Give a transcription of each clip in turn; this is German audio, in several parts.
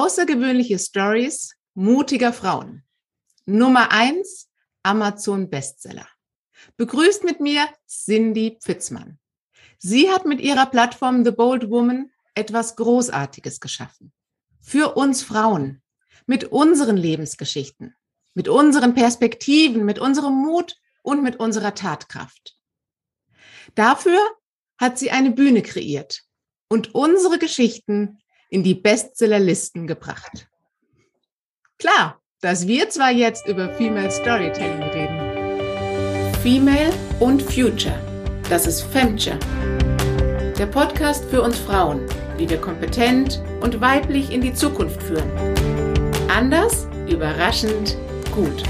Außergewöhnliche Stories mutiger Frauen. Nummer eins Amazon Bestseller. Begrüßt mit mir Cindy Pfitzmann. Sie hat mit ihrer Plattform The Bold Woman etwas Großartiges geschaffen. Für uns Frauen. Mit unseren Lebensgeschichten. Mit unseren Perspektiven, mit unserem Mut und mit unserer Tatkraft. Dafür hat sie eine Bühne kreiert und unsere Geschichten in die Bestsellerlisten gebracht. Klar, dass wir zwar jetzt über Female Storytelling reden. Female und Future. Das ist Femture. Der Podcast für uns Frauen, wie wir kompetent und weiblich in die Zukunft führen. Anders, überraschend, gut.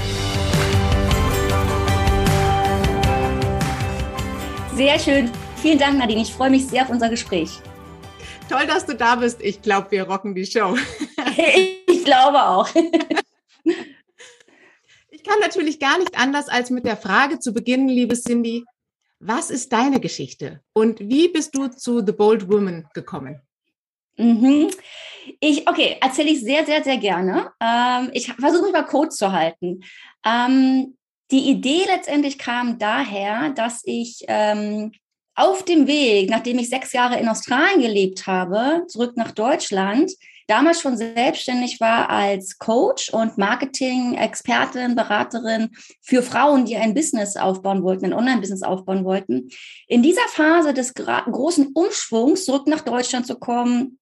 Sehr schön. Vielen Dank, Nadine. Ich freue mich sehr auf unser Gespräch. Toll, dass du da bist. Ich glaube, wir rocken die Show. ich glaube auch. Ich kann natürlich gar nicht anders, als mit der Frage zu beginnen, liebe Cindy. Was ist deine Geschichte und wie bist du zu The Bold Woman gekommen? Mhm. Ich, okay, erzähle ich sehr, sehr, sehr gerne. Ähm, ich versuche mich mal kurz zu halten. Ähm, die Idee letztendlich kam daher, dass ich ähm, auf dem Weg, nachdem ich sechs Jahre in Australien gelebt habe, zurück nach Deutschland, damals schon selbstständig war als Coach und Marketing-Expertin, Beraterin für Frauen, die ein Business aufbauen wollten, ein Online-Business aufbauen wollten. In dieser Phase des großen Umschwungs zurück nach Deutschland zu kommen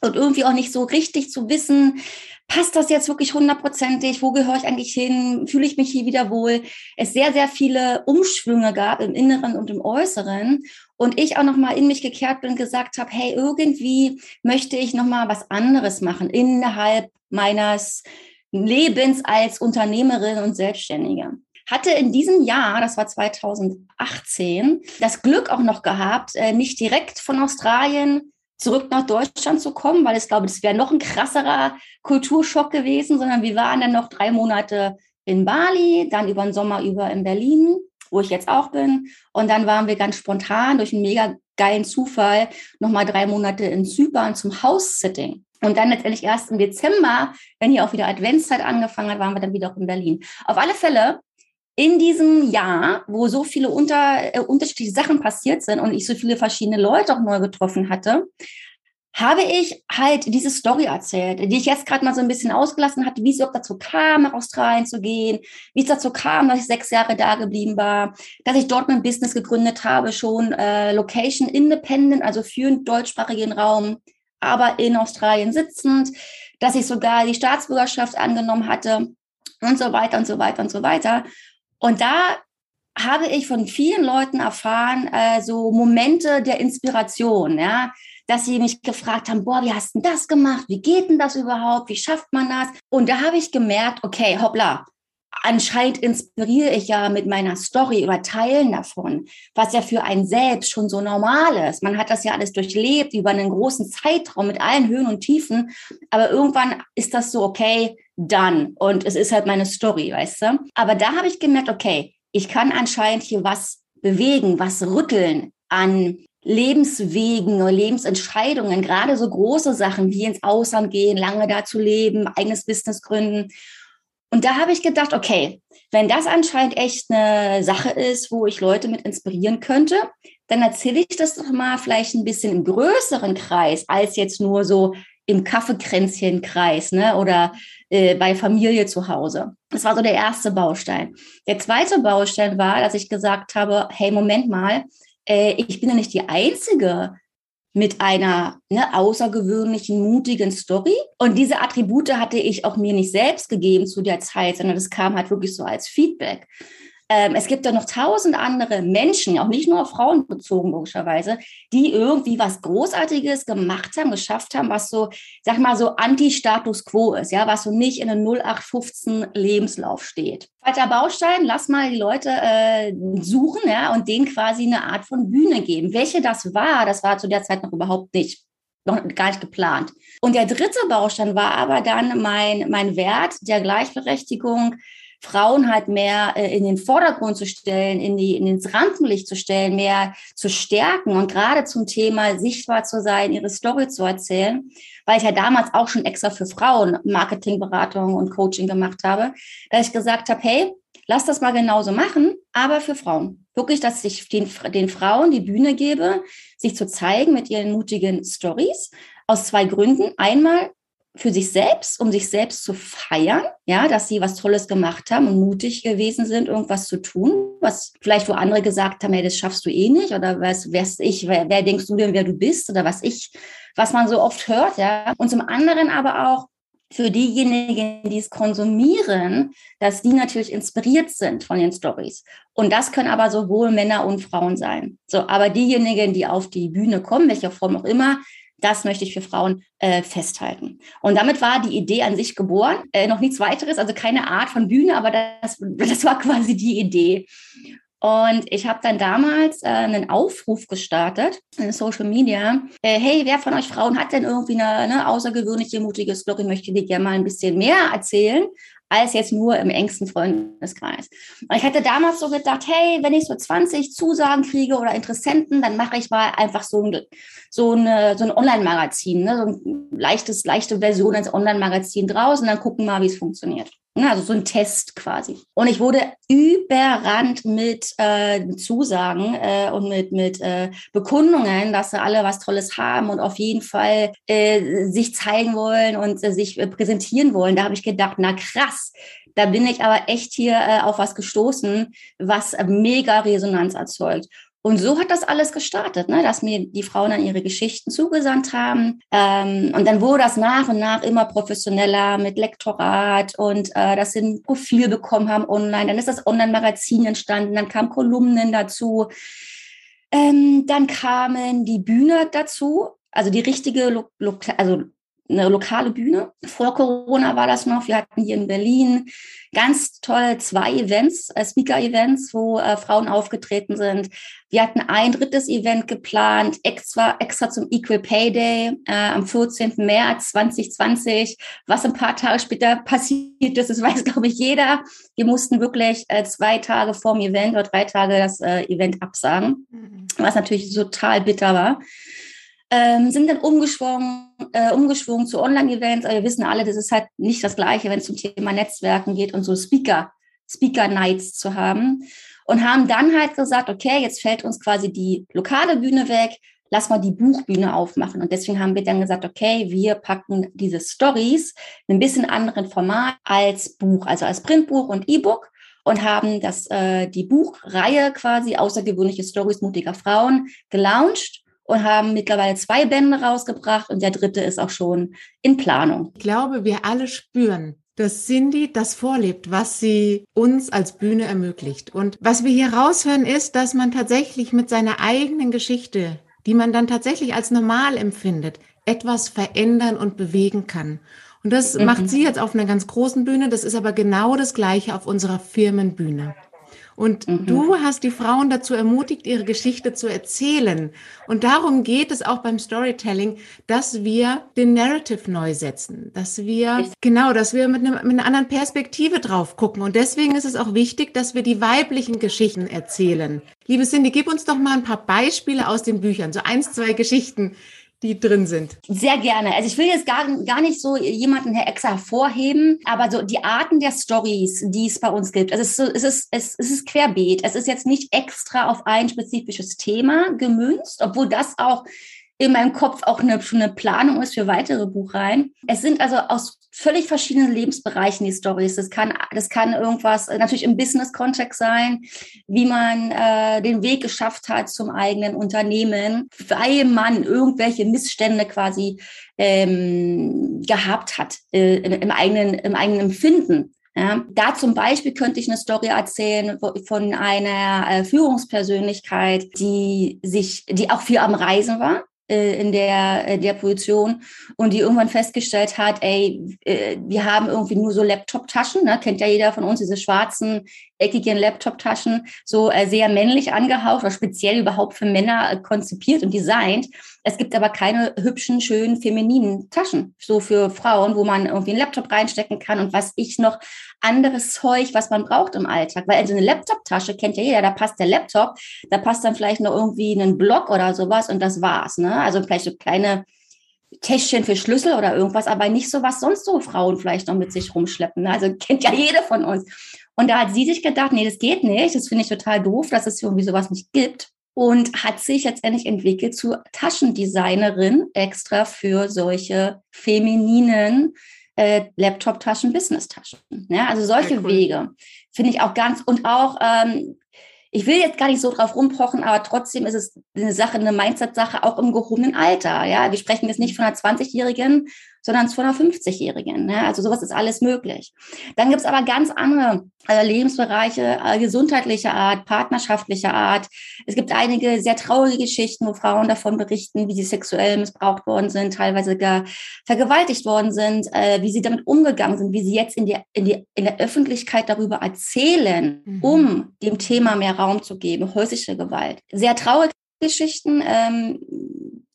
und irgendwie auch nicht so richtig zu wissen, passt das jetzt wirklich hundertprozentig? Wo gehöre ich eigentlich hin? Fühle ich mich hier wieder wohl? Es sehr, sehr viele Umschwünge gab im Inneren und im Äußeren. Und ich auch nochmal in mich gekehrt bin und gesagt habe, hey, irgendwie möchte ich nochmal was anderes machen innerhalb meines Lebens als Unternehmerin und Selbstständige. Hatte in diesem Jahr, das war 2018, das Glück auch noch gehabt, äh, nicht direkt von Australien zurück nach Deutschland zu kommen, weil ich glaube, das wäre noch ein krasserer Kulturschock gewesen, sondern wir waren dann noch drei Monate in Bali, dann über den Sommer über in Berlin, wo ich jetzt auch bin. Und dann waren wir ganz spontan durch einen mega geilen Zufall nochmal drei Monate in Zypern zum House-Sitting. Und dann letztendlich erst im Dezember, wenn hier auch wieder Adventszeit angefangen hat, waren wir dann wieder auch in Berlin. Auf alle Fälle in diesem Jahr, wo so viele unter, äh, unterschiedliche Sachen passiert sind und ich so viele verschiedene Leute auch neu getroffen hatte, habe ich halt diese Story erzählt, die ich jetzt gerade mal so ein bisschen ausgelassen hatte, wie es überhaupt dazu kam, nach Australien zu gehen, wie es dazu kam, dass ich sechs Jahre da geblieben war, dass ich dort mein Business gegründet habe, schon äh, Location Independent, also für den deutschsprachigen Raum, aber in Australien sitzend, dass ich sogar die Staatsbürgerschaft angenommen hatte und so weiter und so weiter und so weiter. Und da habe ich von vielen Leuten erfahren, äh, so Momente der Inspiration, ja, dass sie mich gefragt haben, boah, wie hast du das gemacht? Wie geht denn das überhaupt? Wie schafft man das? Und da habe ich gemerkt, okay, hoppla, anscheinend inspiriere ich ja mit meiner Story oder Teilen davon, was ja für einen selbst schon so normal ist. Man hat das ja alles durchlebt über einen großen Zeitraum mit allen Höhen und Tiefen, aber irgendwann ist das so, okay, dann. Und es ist halt meine Story, weißt du? Aber da habe ich gemerkt, okay, ich kann anscheinend hier was bewegen, was rütteln an Lebenswegen oder Lebensentscheidungen, gerade so große Sachen wie ins Ausland gehen, lange da zu leben, eigenes Business gründen. Und da habe ich gedacht, okay, wenn das anscheinend echt eine Sache ist, wo ich Leute mit inspirieren könnte, dann erzähle ich das doch mal vielleicht ein bisschen im größeren Kreis als jetzt nur so im Kaffeekränzchenkreis ne, oder äh, bei Familie zu Hause. Das war so der erste Baustein. Der zweite Baustein war, dass ich gesagt habe, hey, Moment mal, äh, ich bin ja nicht die Einzige mit einer ne, außergewöhnlichen, mutigen Story. Und diese Attribute hatte ich auch mir nicht selbst gegeben zu der Zeit, sondern das kam halt wirklich so als Feedback. Ähm, es gibt ja noch tausend andere Menschen, auch nicht nur auf Frauen bezogen, logischerweise, die irgendwie was Großartiges gemacht haben, geschafft haben, was so, sag mal, so Anti-Status Quo ist, ja, was so nicht in einem 0815 Lebenslauf steht. Zweiter Baustein, lass mal die Leute äh, suchen, ja, und denen quasi eine Art von Bühne geben. Welche das war, das war zu der Zeit noch überhaupt nicht noch gar nicht geplant. Und der dritte Baustein war aber dann mein, mein Wert der Gleichberechtigung Frauen halt mehr äh, in den Vordergrund zu stellen, in die in ins Rampenlicht zu stellen, mehr zu stärken und gerade zum Thema sichtbar zu sein, ihre Story zu erzählen, weil ich ja damals auch schon extra für Frauen Marketingberatung und Coaching gemacht habe, dass ich gesagt habe, hey, lass das mal genauso machen, aber für Frauen. Wirklich, dass ich den, den Frauen die Bühne gebe, sich zu zeigen mit ihren mutigen Stories. Aus zwei Gründen. Einmal, für sich selbst, um sich selbst zu feiern, ja, dass sie was Tolles gemacht haben und mutig gewesen sind, irgendwas zu tun, was vielleicht wo andere gesagt haben, hey, das schaffst du eh nicht oder was, wer ich, wer, wer denkst du denn, wer du bist oder was ich, was man so oft hört, ja. Und zum anderen aber auch für diejenigen, die es konsumieren, dass die natürlich inspiriert sind von den Stories. Und das können aber sowohl Männer und Frauen sein. So, aber diejenigen, die auf die Bühne kommen, welcher Form auch immer, das möchte ich für Frauen äh, festhalten. Und damit war die Idee an sich geboren. Äh, noch nichts weiteres, also keine Art von Bühne, aber das, das war quasi die Idee. Und ich habe dann damals äh, einen Aufruf gestartet in Social Media. Äh, hey, wer von euch Frauen hat denn irgendwie eine, eine außergewöhnliche, mutige Story? Möchte dir gerne mal ein bisschen mehr erzählen als jetzt nur im engsten Freundeskreis. Und ich hatte damals so gedacht, hey, wenn ich so 20 Zusagen kriege oder Interessenten, dann mache ich mal einfach so ein, so eine, so ein Online-Magazin, ne? so ein leichtes, leichte Version ins Online-Magazin draus und dann gucken mal, wie es funktioniert. Also so ein Test quasi. Und ich wurde überrannt mit äh, Zusagen äh, und mit, mit äh, Bekundungen, dass sie alle was Tolles haben und auf jeden Fall äh, sich zeigen wollen und äh, sich äh, präsentieren wollen. Da habe ich gedacht, na krass, da bin ich aber echt hier äh, auf was gestoßen, was äh, mega Resonanz erzeugt. Und so hat das alles gestartet, ne? dass mir die Frauen dann ihre Geschichten zugesandt haben. Ähm, und dann wurde das nach und nach immer professioneller mit Lektorat und äh, dass sie ein Profil bekommen haben online. Dann ist das Online-Magazin entstanden, dann kamen Kolumnen dazu. Ähm, dann kamen die Bühne dazu, also die richtige, also eine lokale Bühne. Vor Corona war das noch. Wir hatten hier in Berlin ganz toll zwei Events, äh, Speaker-Events, wo äh, Frauen aufgetreten sind. Wir hatten ein drittes Event geplant, extra, extra zum Equal Pay Day äh, am 14. März 2020. Was ein paar Tage später passiert ist, das weiß, glaube ich, jeder. Wir mussten wirklich äh, zwei Tage vor dem Event oder drei Tage das äh, Event absagen, mhm. was natürlich total bitter war ähm, sind dann umgeschwungen, äh, umgeschwungen zu Online-Events. Aber wir wissen alle, das ist halt nicht das Gleiche, wenn es zum Thema Netzwerken geht und so Speaker, Speaker-Nights zu haben. Und haben dann halt gesagt, okay, jetzt fällt uns quasi die lokale Bühne weg, lass mal die Buchbühne aufmachen. Und deswegen haben wir dann gesagt, okay, wir packen diese Stories in ein bisschen anderen Format als Buch, also als Printbuch und E-Book und haben das, äh, die Buchreihe quasi Außergewöhnliche Stories mutiger Frauen gelauncht und haben mittlerweile zwei Bände rausgebracht und der dritte ist auch schon in Planung. Ich glaube, wir alle spüren, dass Cindy das vorlebt, was sie uns als Bühne ermöglicht. Und was wir hier raushören, ist, dass man tatsächlich mit seiner eigenen Geschichte, die man dann tatsächlich als normal empfindet, etwas verändern und bewegen kann. Und das mhm. macht sie jetzt auf einer ganz großen Bühne. Das ist aber genau das Gleiche auf unserer Firmenbühne. Und mhm. du hast die Frauen dazu ermutigt, ihre Geschichte zu erzählen. Und darum geht es auch beim Storytelling, dass wir den Narrative neu setzen, dass wir, ich genau, dass wir mit, einem, mit einer anderen Perspektive drauf gucken. Und deswegen ist es auch wichtig, dass wir die weiblichen Geschichten erzählen. Liebe Cindy, gib uns doch mal ein paar Beispiele aus den Büchern, so eins, zwei Geschichten, die drin sind? Sehr gerne. Also ich will jetzt gar, gar nicht so jemanden extra hervorheben, aber so die Arten der Stories, die es bei uns gibt, also es ist, so, es ist, es, es ist querbeet. Es ist jetzt nicht extra auf ein spezifisches Thema gemünzt, obwohl das auch in meinem Kopf auch eine, schon eine Planung ist für weitere Buchreihen. Es sind also aus völlig verschiedenen Lebensbereichen die Stories. Das kann, das kann irgendwas natürlich im Business-Kontext sein, wie man äh, den Weg geschafft hat zum eigenen Unternehmen, weil man irgendwelche Missstände quasi ähm, gehabt hat äh, im, eigenen, im eigenen Empfinden. Ja, da zum Beispiel könnte ich eine Story erzählen von einer äh, Führungspersönlichkeit, die sich, die auch viel am Reisen war äh, in der, äh, der Position und die irgendwann festgestellt hat, ey, äh, wir haben irgendwie nur so Laptop-Taschen, ne? kennt ja jeder von uns, diese schwarzen, eckigen Laptop-Taschen, so sehr männlich angehaucht oder speziell überhaupt für Männer konzipiert und designt. Es gibt aber keine hübschen, schönen, femininen Taschen, so für Frauen, wo man irgendwie einen Laptop reinstecken kann und was ich noch anderes Zeug, was man braucht im Alltag. Weil also eine Laptop-Tasche kennt ja jeder, da passt der Laptop, da passt dann vielleicht noch irgendwie ein Block oder sowas und das war's. Ne? Also vielleicht so kleine Täschchen für Schlüssel oder irgendwas, aber nicht so, was sonst so Frauen vielleicht noch mit sich rumschleppen. Ne? Also kennt ja jede von uns. Und da hat sie sich gedacht, nee, das geht nicht. Das finde ich total doof, dass es irgendwie sowas nicht gibt. Und hat sich letztendlich entwickelt zu Taschendesignerin extra für solche femininen äh, Laptop-Taschen, Business-Taschen. Ja, also solche cool. Wege finde ich auch ganz und auch ähm, ich will jetzt gar nicht so drauf rumpochen, aber trotzdem ist es eine Sache, eine Mindset-Sache auch im gehobenen Alter. Ja, wir sprechen jetzt nicht von einer 20-Jährigen, sondern von einer 50-Jährigen. Ne? Also sowas ist alles möglich. Dann gibt es aber ganz andere äh, Lebensbereiche, äh, gesundheitlicher Art, partnerschaftlicher Art. Es gibt einige sehr traurige Geschichten, wo Frauen davon berichten, wie sie sexuell missbraucht worden sind, teilweise gar vergewaltigt worden sind, äh, wie sie damit umgegangen sind, wie sie jetzt in, die, in, die, in der Öffentlichkeit darüber erzählen, mhm. um dem Thema mehr Raum zu geben, häusliche Gewalt. Sehr traurige Geschichten, ähm,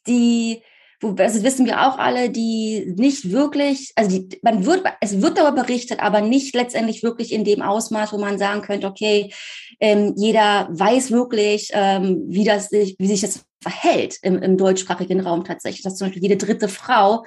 die wo, das wissen wir auch alle, die nicht wirklich, also die, man wird, es wird darüber berichtet, aber nicht letztendlich wirklich in dem Ausmaß, wo man sagen könnte, okay, ähm, jeder weiß wirklich, ähm, wie das sich, wie sich das verhält im, im deutschsprachigen Raum tatsächlich, dass zum Beispiel jede dritte Frau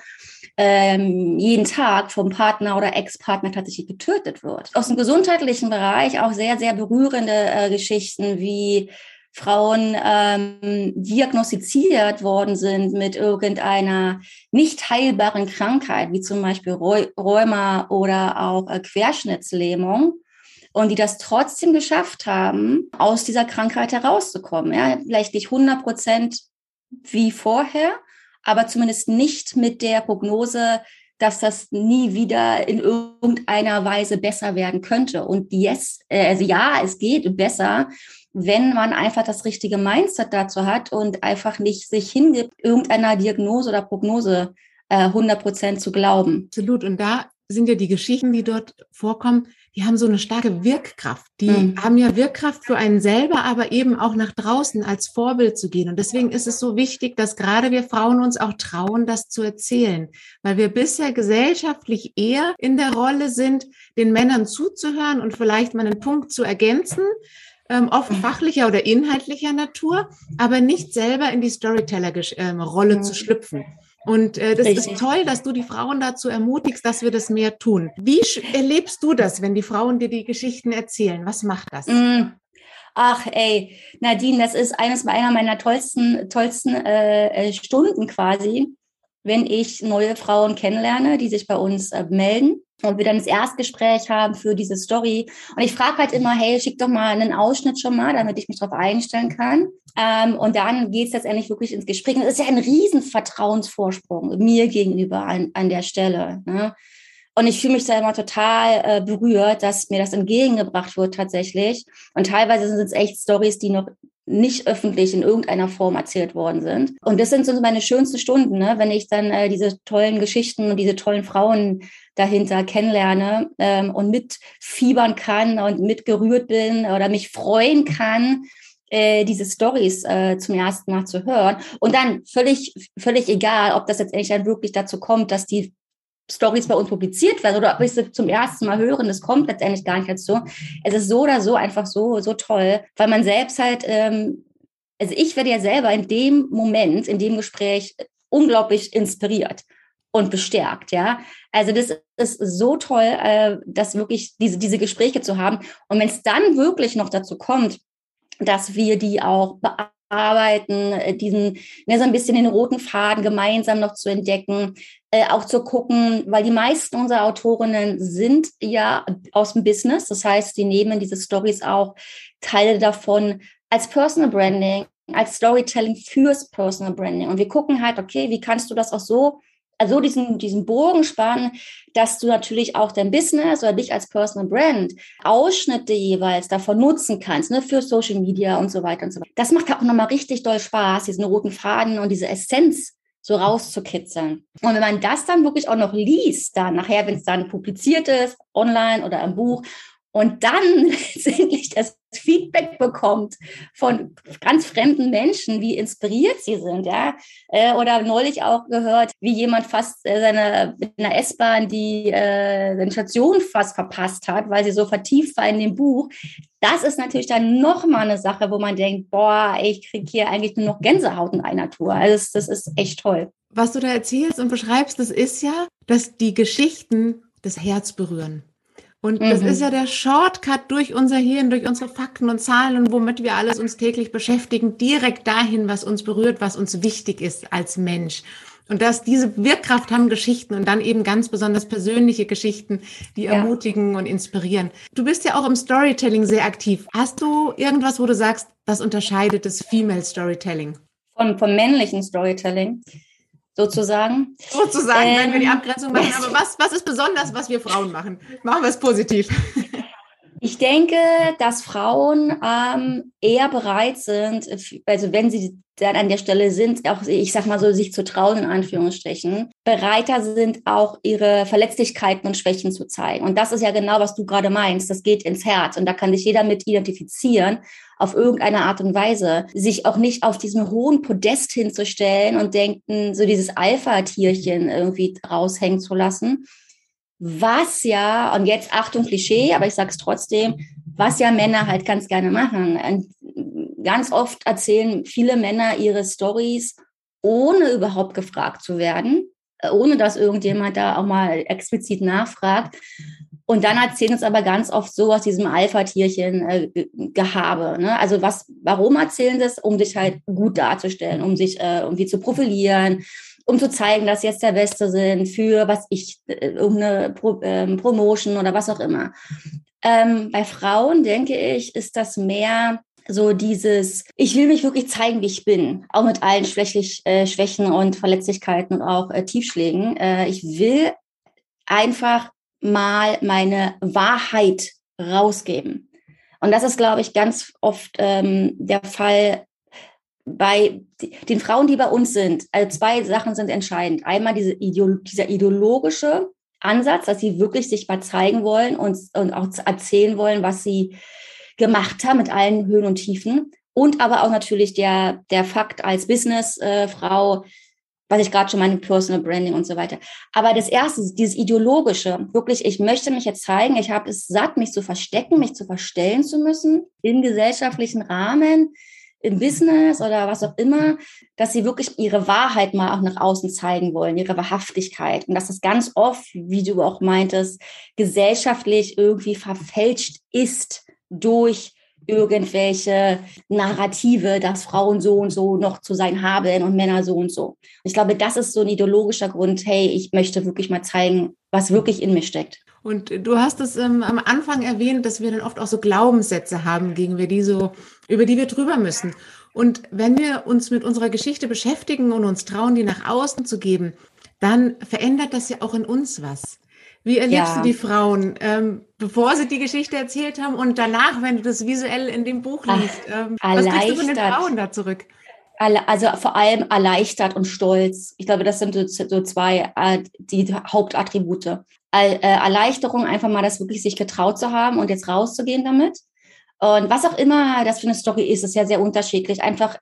ähm, jeden Tag vom Partner oder Ex-Partner tatsächlich getötet wird. Aus dem gesundheitlichen Bereich auch sehr, sehr berührende äh, Geschichten wie Frauen ähm, diagnostiziert worden sind mit irgendeiner nicht heilbaren Krankheit, wie zum Beispiel Rheuma oder auch äh, Querschnittslähmung, und die das trotzdem geschafft haben, aus dieser Krankheit herauszukommen. Ja, vielleicht nicht 100 Prozent wie vorher, aber zumindest nicht mit der Prognose, dass das nie wieder in irgendeiner Weise besser werden könnte. Und yes, äh, also ja, es geht besser, wenn man einfach das richtige Mindset dazu hat und einfach nicht sich hingibt, irgendeiner Diagnose oder Prognose äh, 100 Prozent zu glauben. Absolut. Und da sind ja die Geschichten, die dort vorkommen, die haben so eine starke Wirkkraft. Die mhm. haben ja Wirkkraft für einen selber, aber eben auch nach draußen als Vorbild zu gehen. Und deswegen ist es so wichtig, dass gerade wir Frauen uns auch trauen, das zu erzählen, weil wir bisher gesellschaftlich eher in der Rolle sind, den Männern zuzuhören und vielleicht mal einen Punkt zu ergänzen, ähm, oft fachlicher oder inhaltlicher Natur, aber nicht selber in die Storyteller-Rolle ähm, zu schlüpfen. Und äh, das Richtig. ist toll, dass du die Frauen dazu ermutigst, dass wir das mehr tun. Wie erlebst du das, wenn die Frauen dir die Geschichten erzählen? Was macht das? Mm. Ach, ey, Nadine, das ist eines einer meiner tollsten, tollsten äh, äh, Stunden quasi, wenn ich neue Frauen kennenlerne, die sich bei uns äh, melden und wir dann das Erstgespräch haben für diese Story. Und ich frage halt immer, hey, schick doch mal einen Ausschnitt schon mal, damit ich mich darauf einstellen kann. Ähm, und dann geht es letztendlich wirklich ins Gespräch. Und das ist ja ein riesen Vertrauensvorsprung mir gegenüber an, an der Stelle. Ne? Und ich fühle mich da immer total äh, berührt, dass mir das entgegengebracht wird tatsächlich. Und teilweise sind es echt Stories, die noch nicht öffentlich in irgendeiner Form erzählt worden sind. Und das sind so meine schönsten Stunden, ne? wenn ich dann äh, diese tollen Geschichten und diese tollen Frauen dahinter kennenlerne ähm, und mitfiebern kann und mitgerührt bin oder mich freuen kann, äh, diese Stories äh, zum ersten Mal zu hören. Und dann völlig, völlig egal, ob das jetzt endlich dann wirklich dazu kommt, dass die Stories bei uns publiziert werden oder ob ich sie zum ersten Mal hören, das kommt letztendlich gar nicht dazu. Es ist so oder so einfach so, so toll, weil man selbst halt, ähm, also ich werde ja selber in dem Moment, in dem Gespräch unglaublich inspiriert und bestärkt, ja. Also das ist so toll, äh, dass wirklich diese, diese Gespräche zu haben. Und wenn es dann wirklich noch dazu kommt, dass wir die auch bearbeiten, äh, diesen, ne, so ein bisschen den roten Faden gemeinsam noch zu entdecken, äh, auch zu gucken, weil die meisten unserer Autorinnen sind ja aus dem Business. Das heißt, sie nehmen diese Stories auch Teile davon als Personal Branding, als Storytelling fürs Personal Branding. Und wir gucken halt, okay, wie kannst du das auch so also diesen, diesen Bogen spannen, dass du natürlich auch dein Business oder dich als Personal Brand Ausschnitte jeweils davon nutzen kannst, ne, für Social Media und so weiter und so weiter. Das macht auch nochmal richtig doll Spaß, diesen roten Faden und diese Essenz so rauszukitzeln. Und wenn man das dann wirklich auch noch liest, dann nachher, wenn es dann publiziert ist, online oder im Buch, und dann letztendlich das Feedback bekommt von ganz fremden Menschen, wie inspiriert sie sind, ja. Äh, oder neulich auch gehört, wie jemand fast äh, seine in der S-Bahn die äh, Station fast verpasst hat, weil sie so vertieft war in dem Buch. Das ist natürlich dann nochmal eine Sache, wo man denkt, boah, ich kriege hier eigentlich nur noch Gänsehaut in einer Tour. Also das, das ist echt toll. Was du da erzählst und beschreibst, das ist ja, dass die Geschichten das Herz berühren. Und mhm. das ist ja der Shortcut durch unser Hirn, durch unsere Fakten und Zahlen und womit wir alles uns täglich beschäftigen, direkt dahin, was uns berührt, was uns wichtig ist als Mensch. Und dass diese Wirkkraft haben Geschichten und dann eben ganz besonders persönliche Geschichten, die ja. ermutigen und inspirieren. Du bist ja auch im Storytelling sehr aktiv. Hast du irgendwas, wo du sagst, das unterscheidet das Female Storytelling? Vom, vom männlichen Storytelling sozusagen. Sozusagen, ähm, wenn wir die ähm, Abgrenzung machen. Aber was, was ist besonders, was wir Frauen machen? Machen wir es positiv. Ich denke, dass Frauen ähm, eher bereit sind, also wenn sie dann an der Stelle sind, auch ich sag mal so, sich zu trauen, in Anführungsstrichen, bereiter sind, auch ihre Verletzlichkeiten und Schwächen zu zeigen. Und das ist ja genau, was du gerade meinst. Das geht ins Herz und da kann sich jeder mit identifizieren auf irgendeine Art und Weise, sich auch nicht auf diesem hohen Podest hinzustellen und denken, so dieses Alpha-Tierchen irgendwie raushängen zu lassen. Was ja, und jetzt Achtung Klischee, aber ich sage es trotzdem, was ja Männer halt ganz gerne machen. Und ganz oft erzählen viele Männer ihre Stories, ohne überhaupt gefragt zu werden, ohne dass irgendjemand da auch mal explizit nachfragt. Und dann erzählen uns aber ganz oft so aus diesem Alpha-Tierchen-Gehabe. Äh, ne? Also was, warum erzählen das? Um sich halt gut darzustellen, um sich äh, irgendwie zu profilieren, um zu zeigen, dass jetzt der Beste sind für was ich, äh, irgendeine Pro, ähm, Promotion oder was auch immer. Ähm, bei Frauen, denke ich, ist das mehr so dieses, ich will mich wirklich zeigen, wie ich bin, auch mit allen äh, Schwächen und Verletzlichkeiten und auch äh, Tiefschlägen. Äh, ich will einfach mal meine Wahrheit rausgeben. Und das ist, glaube ich, ganz oft ähm, der Fall bei den Frauen, die bei uns sind. Also zwei Sachen sind entscheidend. Einmal diese Ideolo dieser ideologische Ansatz, dass sie wirklich sich mal zeigen wollen und, und auch erzählen wollen, was sie gemacht haben mit allen Höhen und Tiefen. Und aber auch natürlich der, der Fakt als Businessfrau, äh, was ich gerade schon meine Personal Branding und so weiter. Aber das erste, dieses ideologische, wirklich, ich möchte mich jetzt zeigen, ich habe es satt, mich zu verstecken, mich zu verstellen zu müssen im gesellschaftlichen Rahmen, im Business oder was auch immer, dass sie wirklich ihre Wahrheit mal auch nach außen zeigen wollen, ihre Wahrhaftigkeit. Und dass das ganz oft, wie du auch meintest, gesellschaftlich irgendwie verfälscht ist durch irgendwelche Narrative, dass Frauen so und so noch zu sein haben und Männer so und so. Ich glaube, das ist so ein ideologischer Grund, hey, ich möchte wirklich mal zeigen, was wirklich in mir steckt. Und du hast es ähm, am Anfang erwähnt, dass wir dann oft auch so Glaubenssätze haben, gegen wir die so, über die wir drüber müssen. Und wenn wir uns mit unserer Geschichte beschäftigen und uns trauen, die nach außen zu geben, dann verändert das ja auch in uns was. Wie erlebst ja. du die Frauen, ähm, bevor sie die Geschichte erzählt haben und danach, wenn du das visuell in dem Buch liest? Ähm, was kriegst du von den Frauen da zurück? Also vor allem erleichtert und stolz. Ich glaube, das sind so zwei äh, die Hauptattribute. Äh, Erleichterung, einfach mal das wirklich sich getraut zu haben und jetzt rauszugehen damit. Und was auch immer das für eine Story ist, ist ja sehr unterschiedlich. Einfach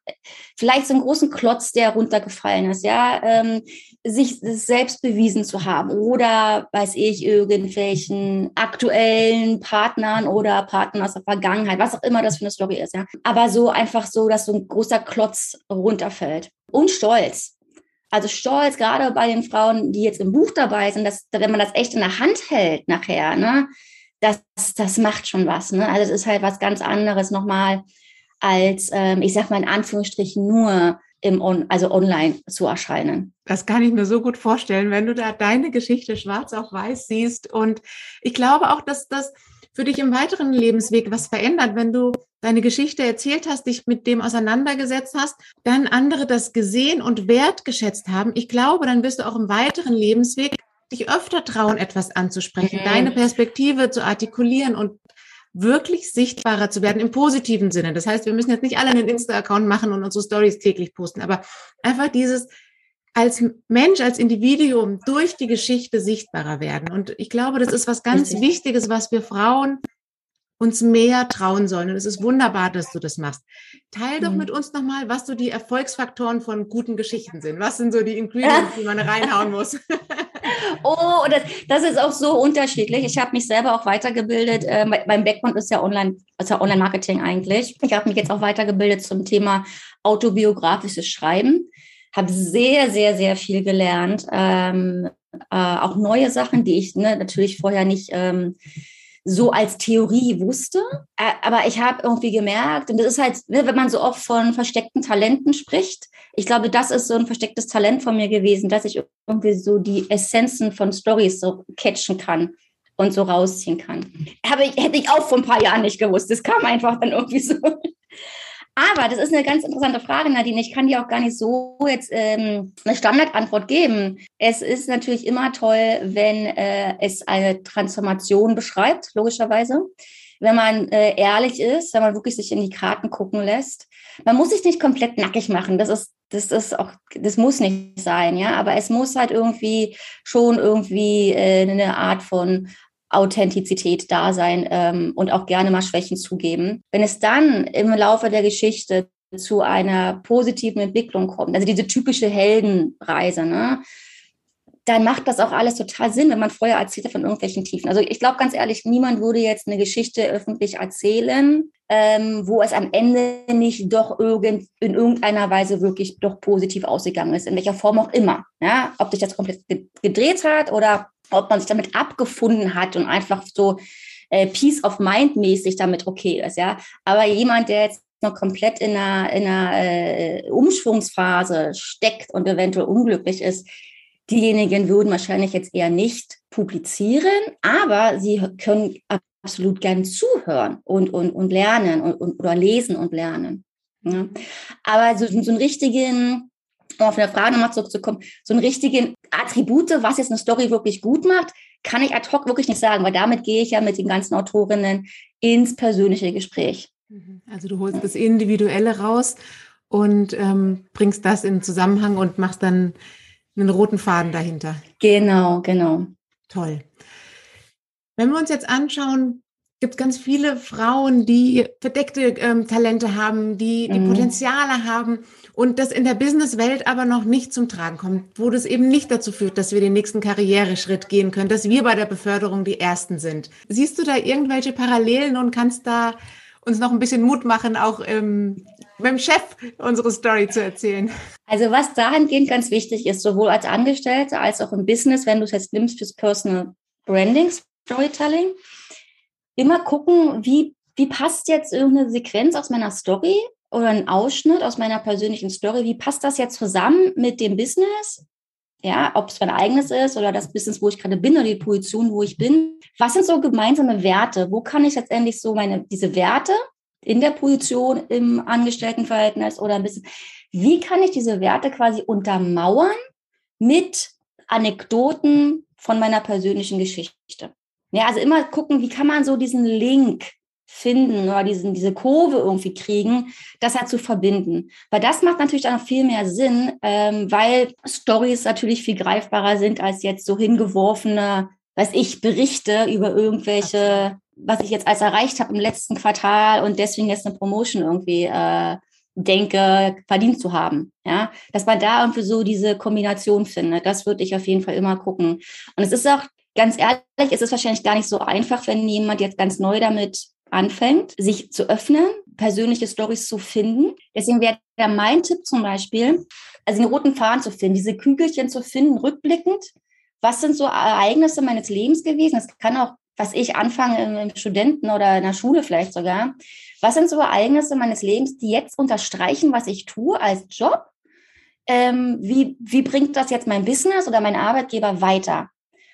vielleicht so einen großen Klotz, der runtergefallen ist, ja, ähm, sich selbst bewiesen zu haben oder weiß ich, irgendwelchen aktuellen Partnern oder Partnern aus der Vergangenheit, was auch immer das für eine Story ist, ja. Aber so einfach so, dass so ein großer Klotz runterfällt. Und Stolz. Also Stolz, gerade bei den Frauen, die jetzt im Buch dabei sind, dass, wenn man das echt in der Hand hält nachher, ne, das, das macht schon was. Ne? Also es ist halt was ganz anderes nochmal als, ähm, ich sag mal in Anführungsstrichen, nur im On also online zu erscheinen. Das kann ich mir so gut vorstellen, wenn du da deine Geschichte schwarz auf weiß siehst. Und ich glaube auch, dass das für dich im weiteren Lebensweg was verändert, wenn du deine Geschichte erzählt hast, dich mit dem auseinandergesetzt hast, dann andere das gesehen und wertgeschätzt haben. Ich glaube, dann wirst du auch im weiteren Lebensweg dich öfter trauen, etwas anzusprechen, mhm. deine Perspektive zu artikulieren und wirklich sichtbarer zu werden im positiven Sinne. Das heißt, wir müssen jetzt nicht alle einen Insta-Account machen und unsere Stories täglich posten, aber einfach dieses als Mensch, als Individuum durch die Geschichte sichtbarer werden. Und ich glaube, das ist was ganz Richtig. Wichtiges, was wir Frauen uns mehr trauen sollen. Und es ist wunderbar, dass du das machst. Teil doch Mhm. mit uns nochmal, was so die Erfolgsfaktoren von guten Geschichten sind. Was sind so die Ingredients, die man reinhauen muss? Oh, das, das ist auch so unterschiedlich. Ich habe mich selber auch weitergebildet. Äh, mein mein Background ist ja Online, ist ja Online-Marketing eigentlich. Ich habe mich jetzt auch weitergebildet zum Thema autobiografisches Schreiben. Habe sehr, sehr, sehr viel gelernt. Ähm, äh, auch neue Sachen, die ich ne, natürlich vorher nicht ähm, so als Theorie wusste. Ä- Aber ich habe irgendwie gemerkt, und das ist halt, ne, wenn man so oft von versteckten Talenten spricht, ich glaube, das ist so ein verstecktes Talent von mir gewesen, dass ich irgendwie so die Essenzen von Stories so catchen kann und so rausziehen kann. Habe ich, hätte ich auch vor ein paar Jahren nicht gewusst. Das kam einfach dann irgendwie so. Aber das ist eine ganz interessante Frage, Nadine. Ich kann dir auch gar nicht so jetzt ähm, eine Standardantwort geben. Es ist natürlich immer toll, wenn äh, es eine Transformation beschreibt, logischerweise. Wenn man äh, ehrlich ist, wenn man wirklich sich in die Karten gucken lässt. Man muss sich nicht komplett nackig machen. Das ist, das ist auch, das muss nicht sein, ja. Aber es muss halt irgendwie schon irgendwie äh, eine Art von Authentizität da sein ähm, und auch gerne mal Schwächen zugeben. Wenn es dann im Laufe der Geschichte zu einer positiven Entwicklung kommt, also diese typische Heldenreise, ne, dann macht das auch alles total Sinn, wenn man vorher erzählt hat von irgendwelchen Tiefen. Also ich glaube ganz ehrlich, niemand würde jetzt eine Geschichte öffentlich erzählen, ähm, wo es am Ende nicht doch irgend, in irgendeiner Weise wirklich doch positiv ausgegangen ist, in welcher Form auch immer. Ja? Ob sich das komplett gedreht hat oder ob man sich damit abgefunden hat und einfach so äh, Peace of Mind mäßig damit okay ist. Ja? Aber jemand, der jetzt noch komplett in einer, in einer äh, Umschwungsphase steckt und eventuell unglücklich ist, diejenigen würden wahrscheinlich jetzt eher nicht publizieren, aber sie können absolut gern zuhören und, und, und lernen und, und, oder lesen und lernen. Ja. Aber so, so einen richtigen, um auf eine Frage nochmal zurückzukommen, so einen richtigen Attribute, was jetzt eine Story wirklich gut macht, kann ich ad hoc wirklich nicht sagen, weil damit gehe ich ja mit den ganzen Autorinnen ins persönliche Gespräch. Also du holst das Individuelle raus und ähm, bringst das in Zusammenhang und machst dann einen roten Faden dahinter. Genau, genau. Toll. Wenn wir uns jetzt anschauen, gibt es ganz viele Frauen, die verdeckte ähm, Talente haben, die, die mhm. Potenziale haben und das in der Businesswelt aber noch nicht zum Tragen kommt, wo das eben nicht dazu führt, dass wir den nächsten Karriereschritt gehen können, dass wir bei der Beförderung die Ersten sind. Siehst du da irgendwelche Parallelen und kannst da uns noch ein bisschen Mut machen, auch ähm, beim Chef unsere Story zu erzählen. Also was dahingehend ganz wichtig ist, sowohl als Angestellte als auch im Business, wenn du es jetzt nimmst fürs Personal Branding, Storytelling, immer gucken, wie, wie passt jetzt irgendeine Sequenz aus meiner Story oder ein Ausschnitt aus meiner persönlichen Story, wie passt das jetzt zusammen mit dem Business? Ja, ob es mein eigenes ist oder das Business, wo ich gerade bin oder die Position, wo ich bin. Was sind so gemeinsame Werte? Wo kann ich letztendlich so meine, diese Werte in der Position im Angestelltenverhältnis oder ein bisschen, wie kann ich diese Werte quasi untermauern mit Anekdoten von meiner persönlichen Geschichte? Ja, also immer gucken, wie kann man so diesen Link finden oder diesen, diese Kurve irgendwie kriegen, das halt zu verbinden. Weil das macht natürlich dann auch viel mehr Sinn, ähm, weil Stories natürlich viel greifbarer sind als jetzt so hingeworfene, weiß ich, Berichte über irgendwelche, was ich jetzt als erreicht habe im letzten Quartal und deswegen jetzt eine Promotion irgendwie äh, denke, verdient zu haben. Ja, dass man da irgendwie so diese Kombination findet, das würde ich auf jeden Fall immer gucken. Und es ist auch ganz ehrlich, ist es wahrscheinlich gar nicht so einfach, wenn jemand jetzt ganz neu damit anfängt, sich zu öffnen, persönliche Stories zu finden. Deswegen wäre mein Tipp zum Beispiel, also den roten Faden zu finden, diese Kügelchen zu finden, rückblickend. Was sind so Ereignisse meines Lebens gewesen? Das kann auch, was ich anfange im Studenten oder in der Schule vielleicht sogar. Was sind so Ereignisse meines Lebens, die jetzt unterstreichen, was ich tue als Job? Ähm, wie, wie bringt das jetzt mein Business oder mein Arbeitgeber weiter?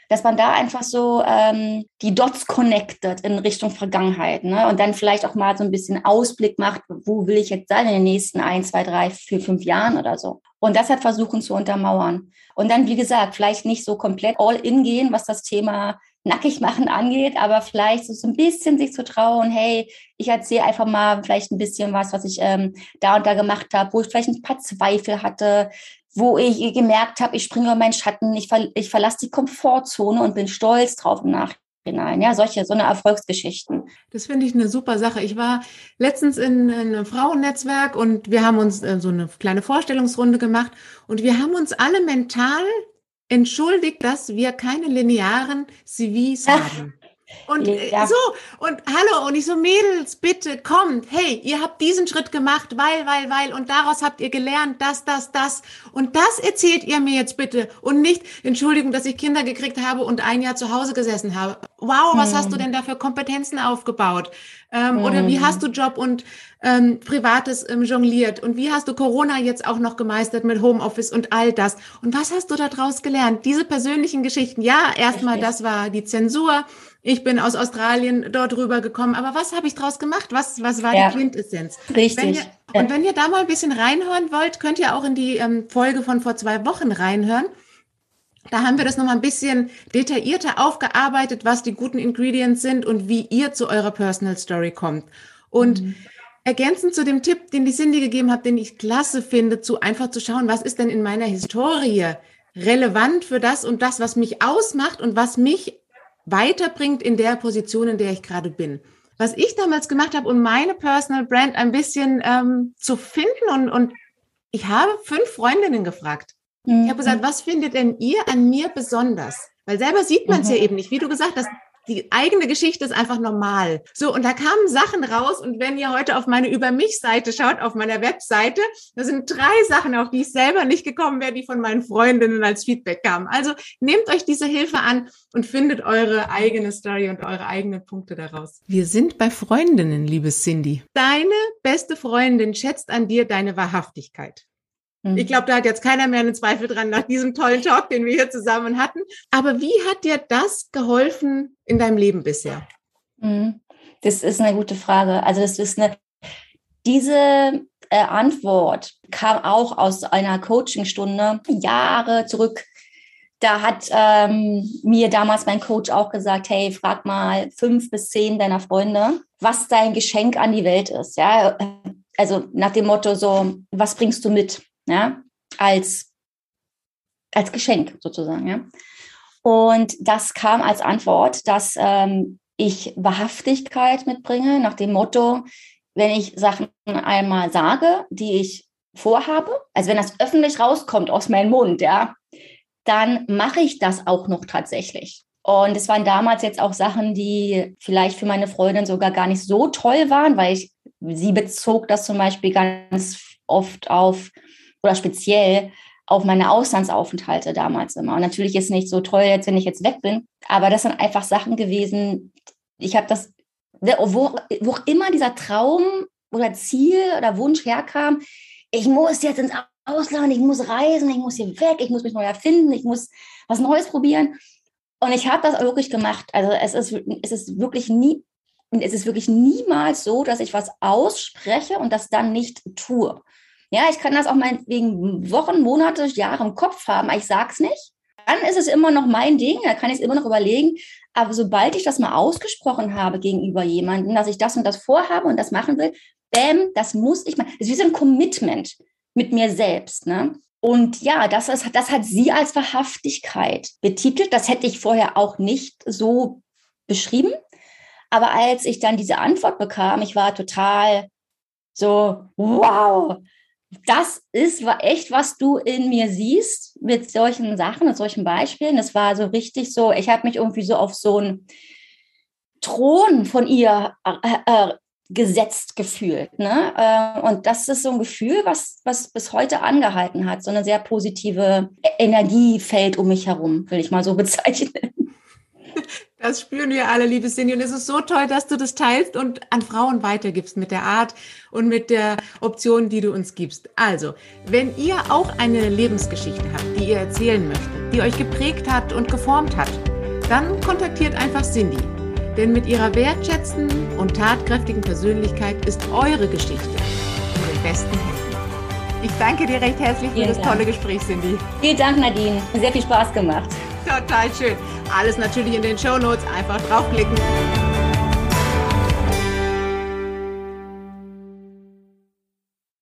Dass man da einfach so ähm, die Dots connected in Richtung Vergangenheit ne? und dann vielleicht auch mal so ein bisschen Ausblick macht, wo will ich jetzt sein in den nächsten ein, zwei, drei, vier, fünf Jahren oder so. Und das hat versuchen zu untermauern. Und dann, wie gesagt, vielleicht nicht so komplett all in gehen, was das Thema nackig machen angeht, aber vielleicht so ein bisschen sich zu trauen, hey, ich erzähle einfach mal vielleicht ein bisschen was, was ich ähm, da und da gemacht habe, wo ich vielleicht ein paar Zweifel hatte, wo ich gemerkt habe, ich springe über meinen Schatten, ich, ver ich verlasse die Komfortzone und bin stolz drauf im Nachhinein. Ja, solche, so eine Erfolgsgeschichten. Das finde ich eine super Sache. Ich war letztens in, in einem Frauennetzwerk und wir haben uns äh, so eine kleine Vorstellungsrunde gemacht und wir haben uns alle mental entschuldigt, dass wir keine linearen CVs haben. Und äh, ja. so, und hallo, und ich so, Mädels, bitte kommt, hey, ihr habt diesen Schritt gemacht, weil, weil, weil, und daraus habt ihr gelernt, das, das, das. Und das erzählt ihr mir jetzt bitte. Und nicht, Entschuldigung, dass ich Kinder gekriegt habe und ein Jahr zu Hause gesessen habe. Wow, was hm. hast du hm. denn da für Kompetenzen aufgebaut? Ähm, hm. Oder wie hast du Job und ähm, Privates ähm, jongliert? Und wie hast du Corona jetzt auch noch gemeistert mit Homeoffice und all das? Und was hast du daraus gelernt? Diese persönlichen Geschichten. Ja, erstmal, das war die Zensur ich bin aus Australien dort rüber gekommen. Aber was habe ich draus gemacht? Was, was war ja. die Quintessenz? Richtig. Wenn ihr, ja. Und wenn ihr da mal ein bisschen reinhören wollt, könnt ihr auch in die ähm, Folge von vor zwei Wochen reinhören. Da haben wir das nochmal ein bisschen detaillierter aufgearbeitet, was die guten Ingredients sind und wie ihr zu eurer Personal Story kommt. Und mhm. Ergänzend zu dem Tipp, den die Cindy gegeben hat, den ich klasse finde, zu einfach zu schauen, was ist denn in meiner Historie relevant für das und das, was mich ausmacht und was mich weiterbringt in der Position, in der ich gerade bin. Was ich damals gemacht habe, um meine Personal Brand ein bisschen ähm, zu finden und, und ich habe fünf Freundinnen gefragt. Mhm. Ich habe gesagt, was findet denn ihr an mir besonders? Weil selber sieht man es mhm. ja eben nicht. Wie du gesagt hast, die eigene Geschichte ist einfach normal. So, und da kamen Sachen raus. Und wenn ihr heute auf meine Über mich-Seite schaut, auf meiner Webseite, da sind drei Sachen, auf die ich selber nicht gekommen wäre, die von meinen Freundinnen als Feedback kamen. Also nehmt euch diese Hilfe an und findet eure eigene Story und eure eigenen Punkte daraus. Wir sind bei Freundinnen, liebe Cindy. Deine beste Freundin schätzt an dir deine Wahrhaftigkeit. Ich mhm. glaube, da hat jetzt keiner mehr einen Zweifel dran nach diesem tollen Talk, den wir hier zusammen hatten. Aber wie hat dir das geholfen in deinem Leben bisher? Mhm. Das ist eine gute Frage. Also das ist eine, diese äh, Antwort kam auch aus einer Coachingstunde Jahre zurück. Da hat ähm, mir damals mein Coach auch gesagt, hey, frag mal fünf bis zehn deiner Freunde, was dein Geschenk an die Welt ist. Ja, also nach dem Motto so, was bringst du mit? Ja, als, als Geschenk sozusagen. Ja. Und das kam als Antwort, dass ähm, ich Wahrhaftigkeit mitbringe, nach dem Motto, wenn ich Sachen einmal sage, die ich vorhabe, also wenn das öffentlich rauskommt aus meinem Mund, ja, dann mache ich das auch noch tatsächlich. Und es waren damals jetzt auch Sachen, die vielleicht für meine Freundin sogar gar nicht so toll waren, weil ich, sie bezog das zum Beispiel ganz oft auf oder speziell auf meine Auslandsaufenthalte damals immer. Und natürlich ist nicht so toll jetzt, wenn ich jetzt weg bin, aber das sind einfach Sachen gewesen. Ich habe das, wo, wo immer dieser Traum oder Ziel oder Wunsch herkam, ich muss jetzt ins Ausland, ich muss reisen, ich muss hier weg, ich muss mich neu erfinden, ich muss was Neues probieren. Und ich habe das wirklich gemacht. Also es ist, es ist wirklich nie, es ist wirklich niemals so, dass ich was ausspreche und das dann nicht tue. Ja, ich kann das auch mal wegen Wochen, Monate, Jahre im Kopf haben, aber ich sag's nicht. Dann ist es immer noch mein Ding, da kann ich es immer noch überlegen. Aber sobald ich das mal ausgesprochen habe gegenüber jemandem, dass ich das und das vorhabe und das machen will, bam, das muss ich mal. Das ist wie so ein Commitment mit mir selbst. Ne? Und ja, das, ist, das hat sie als Wahrhaftigkeit betitelt. Das hätte ich vorher auch nicht so beschrieben. Aber als ich dann diese Antwort bekam, ich war total so, wow, das ist echt, was du in mir siehst mit solchen Sachen, mit solchen Beispielen. Das war so richtig so, ich habe mich irgendwie so auf so einen Thron von ihr äh, äh, gesetzt gefühlt. Ne? Äh, und das ist so ein Gefühl, was, was bis heute angehalten hat. So eine sehr positive Energiefeld um mich herum, will ich mal so bezeichnen. Das spüren wir alle, liebe Cindy. Und es ist so toll, dass du das teilst und an Frauen weitergibst mit der Art und mit der Option, die du uns gibst. Also, wenn ihr auch eine Lebensgeschichte habt, die ihr erzählen möchtet, die euch geprägt hat und geformt hat, dann kontaktiert einfach Cindy. Denn mit ihrer wertschätzenden und tatkräftigen Persönlichkeit ist eure Geschichte in den besten Händen. Ich danke dir recht herzlich für das tolle Gespräch, Cindy. Vielen Dank, Nadine. Sehr viel Spaß gemacht. Total schön. Alles natürlich in den Show Notes. Einfach draufklicken.